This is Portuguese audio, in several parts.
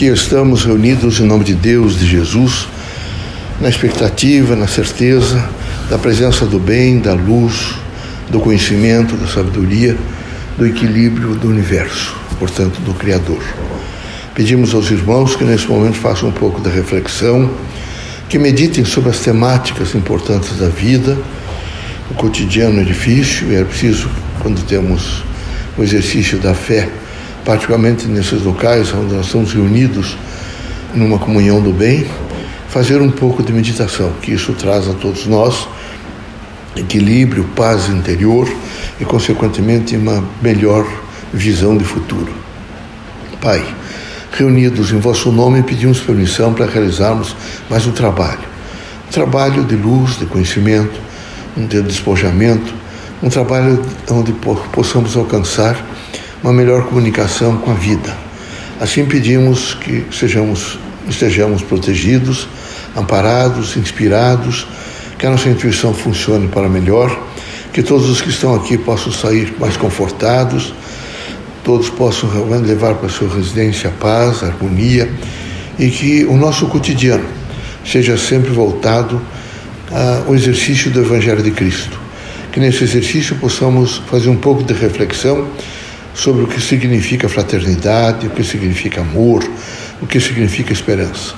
Aqui estamos reunidos em nome de Deus, de Jesus, na expectativa, na certeza da presença do bem, da luz, do conhecimento, da sabedoria, do equilíbrio do universo, portanto, do Criador. Pedimos aos irmãos que nesse momento façam um pouco da reflexão, que meditem sobre as temáticas importantes da vida. O cotidiano é difícil e é preciso, quando temos o exercício da fé, particularmente nesses locais onde nós estamos reunidos numa comunhão do bem, fazer um pouco de meditação, que isso traz a todos nós equilíbrio, paz interior e, consequentemente, uma melhor visão de futuro. Pai, reunidos em vosso nome, pedimos permissão para realizarmos mais um trabalho. Um trabalho de luz, de conhecimento, de despojamento, um trabalho onde possamos alcançar uma melhor comunicação com a vida. Assim pedimos que sejamos, estejamos protegidos, amparados, inspirados, que a nossa intuição funcione para melhor, que todos os que estão aqui possam sair mais confortados, todos possam realmente levar para a sua residência a paz, a harmonia e que o nosso cotidiano seja sempre voltado ao exercício do Evangelho de Cristo. Que nesse exercício possamos fazer um pouco de reflexão sobre o que significa fraternidade, o que significa amor, o que significa esperança.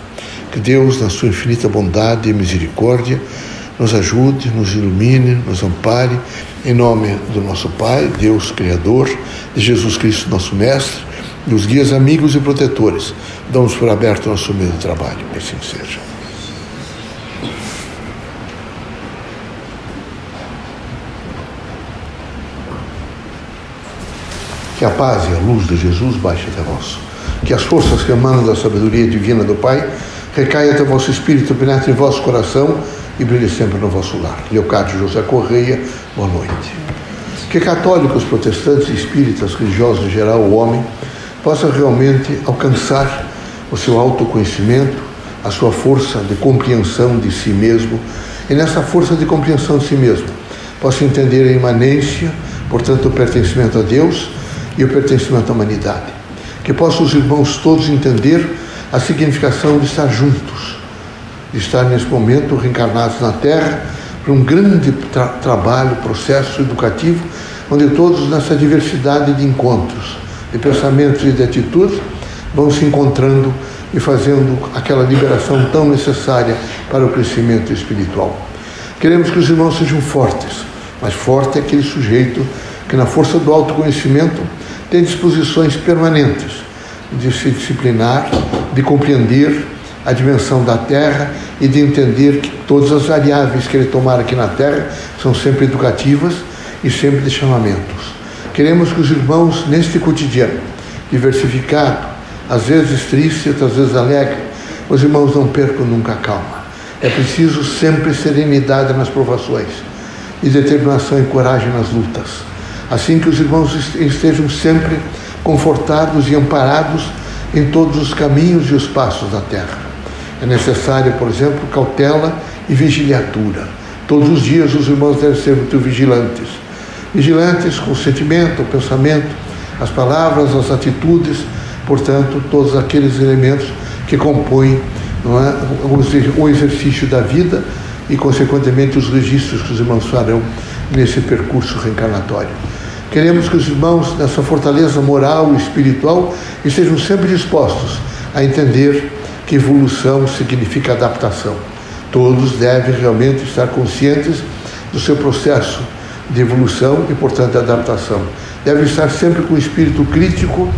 Que Deus, na sua infinita bondade e misericórdia, nos ajude, nos ilumine, nos ampare, em nome do nosso Pai, Deus Criador, de Jesus Cristo, nosso Mestre, dos guias amigos e protetores. Damos por aberto nosso meio de trabalho, que assim seja. Que a paz e a luz de Jesus baixe até vós. Que as forças que emanam da sabedoria divina do Pai recaiam até vosso espírito, penetre em vosso coração e brilhe sempre no vosso lar. Leocádio José Correia, boa noite. Que católicos, protestantes, espíritas, religiosos em geral, o homem, possa realmente alcançar o seu autoconhecimento, a sua força de compreensão de si mesmo, e nessa força de compreensão de si mesmo, possa entender a imanência, portanto, o pertencimento a Deus e o pertencimento à humanidade. Que possam os irmãos todos entender a significação de estar juntos, de estar nesse momento reencarnados na Terra para um grande tra trabalho, processo educativo, onde todos nessa diversidade de encontros, de pensamentos e de atitudes vão se encontrando e fazendo aquela liberação tão necessária para o crescimento espiritual. Queremos que os irmãos sejam fortes, mas forte é aquele sujeito que na força do autoconhecimento tem disposições permanentes de se disciplinar, de compreender a dimensão da Terra e de entender que todas as variáveis que ele tomar aqui na Terra são sempre educativas e sempre de chamamentos. Queremos que os irmãos, neste cotidiano diversificado, às vezes triste, outras vezes alegre, os irmãos não percam nunca a calma. É preciso sempre serenidade nas provações e determinação e coragem nas lutas assim que os irmãos estejam sempre confortados e amparados em todos os caminhos e os passos da terra. É necessário, por exemplo, cautela e vigiliatura. Todos os dias os irmãos devem ser muito vigilantes. Vigilantes com o sentimento, o pensamento, as palavras, as atitudes, portanto, todos aqueles elementos que compõem é, o exercício da vida e, consequentemente, os registros que os irmãos farão nesse percurso reencarnatório. Queremos que os irmãos, nessa fortaleza moral e espiritual, estejam sempre dispostos a entender que evolução significa adaptação. Todos devem realmente estar conscientes do seu processo de evolução e, portanto, de adaptação. Devem estar sempre com o espírito crítico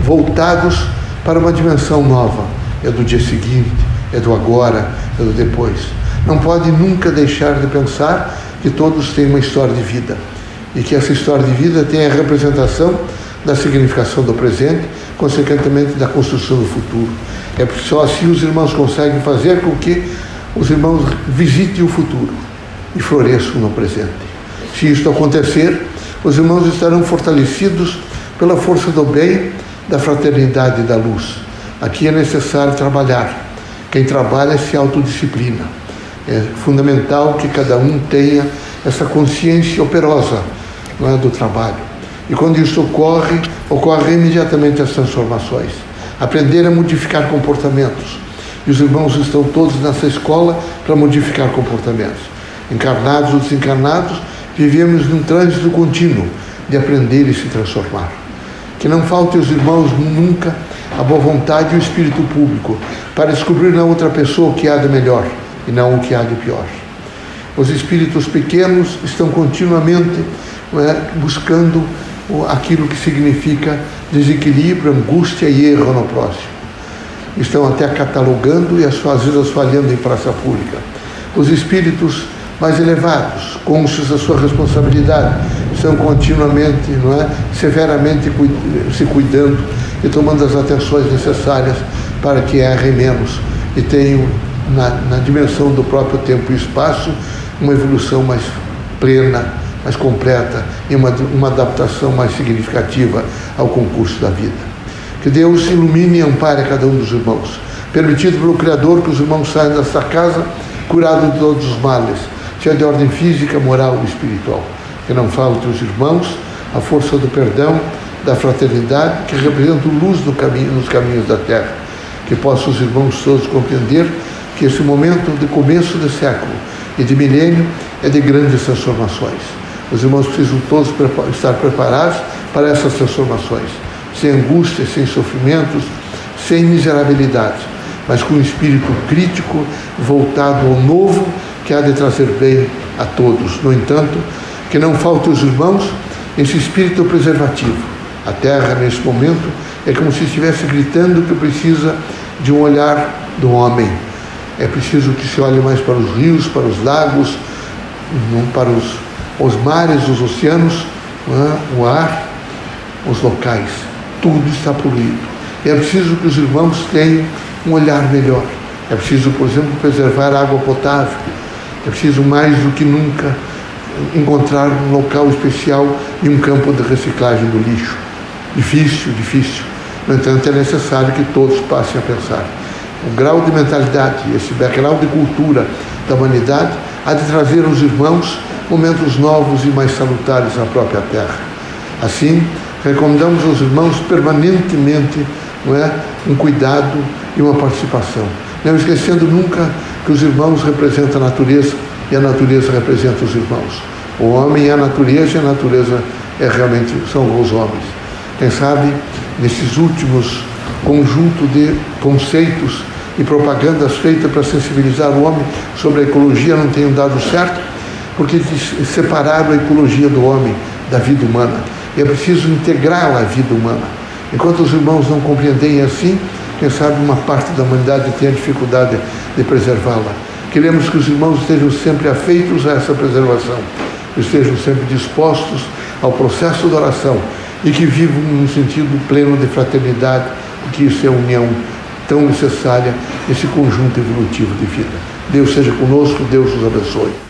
voltados para uma dimensão nova. É do dia seguinte, é do agora, é do depois. Não pode nunca deixar de pensar que todos têm uma história de vida e que essa história de vida tenha a representação da significação do presente, consequentemente da construção do futuro. É só assim os irmãos conseguem fazer com que os irmãos visitem o futuro e floresçam no presente. Se isto acontecer, os irmãos estarão fortalecidos pela força do bem, da fraternidade e da luz. Aqui é necessário trabalhar. Quem trabalha se autodisciplina. É fundamental que cada um tenha essa consciência operosa é, do trabalho. E quando isso ocorre, ocorrem imediatamente as transformações. aprender a modificar comportamentos. E os irmãos estão todos nessa escola para modificar comportamentos. Encarnados ou desencarnados, vivemos num trânsito contínuo de aprender e se transformar. Que não falte aos irmãos nunca a boa vontade e o espírito público para descobrir na outra pessoa o que há de melhor e não o que há de pior. Os espíritos pequenos estão continuamente é, buscando aquilo que significa desequilíbrio, angústia e erro no próximo. Estão até catalogando e às vezes falhando em praça pública. Os espíritos mais elevados, conscientes da sua responsabilidade, estão continuamente, não é, severamente se cuidando e tomando as atenções necessárias para que errem menos e tenham, na, na dimensão do próprio tempo e espaço, uma evolução mais plena, mais completa e uma, uma adaptação mais significativa ao concurso da vida. Que Deus ilumine e ampare a cada um dos irmãos. Permitido pelo Criador que os irmãos saiam desta casa curados de todos os males, seja de ordem física, moral ou espiritual. Que não falte os irmãos a força do perdão, da fraternidade, que representa luz no caminho, nos caminhos da terra. Que possam os irmãos todos compreender que esse momento de começo de século e de milênio é de grandes transformações. Os irmãos precisam todos estar preparados para essas transformações, sem angústia, sem sofrimentos, sem miserabilidade, mas com um espírito crítico voltado ao novo que há de trazer bem a todos. No entanto, que não falte aos irmãos esse espírito preservativo. A Terra, nesse momento, é como se estivesse gritando que precisa de um olhar do homem. É preciso que se olhe mais para os rios, para os lagos, não para os, os mares, os oceanos, é? o ar, os locais. Tudo está poluído. É preciso que os irmãos tenham um olhar melhor. É preciso, por exemplo, preservar a água potável. É preciso mais do que nunca encontrar um local especial e um campo de reciclagem do lixo. Difícil, difícil. No entanto, é necessário que todos passem a pensar. O grau de mentalidade, esse background de cultura da humanidade, há de trazer aos irmãos momentos novos e mais salutares na própria terra. Assim, recomendamos aos irmãos permanentemente não é, um cuidado e uma participação. Não esquecendo nunca que os irmãos representam a natureza e a natureza representa os irmãos. O homem é a natureza e a natureza é realmente são os homens. Quem sabe, nesses últimos conjunto de conceitos e propagandas feitas para sensibilizar o homem sobre a ecologia não tenham dado certo, porque separaram a ecologia do homem da vida humana. E é preciso integrá-la à vida humana. Enquanto os irmãos não compreendem assim, quem sabe uma parte da humanidade tenha dificuldade de preservá-la. Queremos que os irmãos estejam sempre afeitos a essa preservação, estejam sempre dispostos ao processo da oração e que vivam num sentido pleno de fraternidade, porque isso é a união tão necessária nesse conjunto evolutivo de vida. Deus seja conosco, Deus nos abençoe.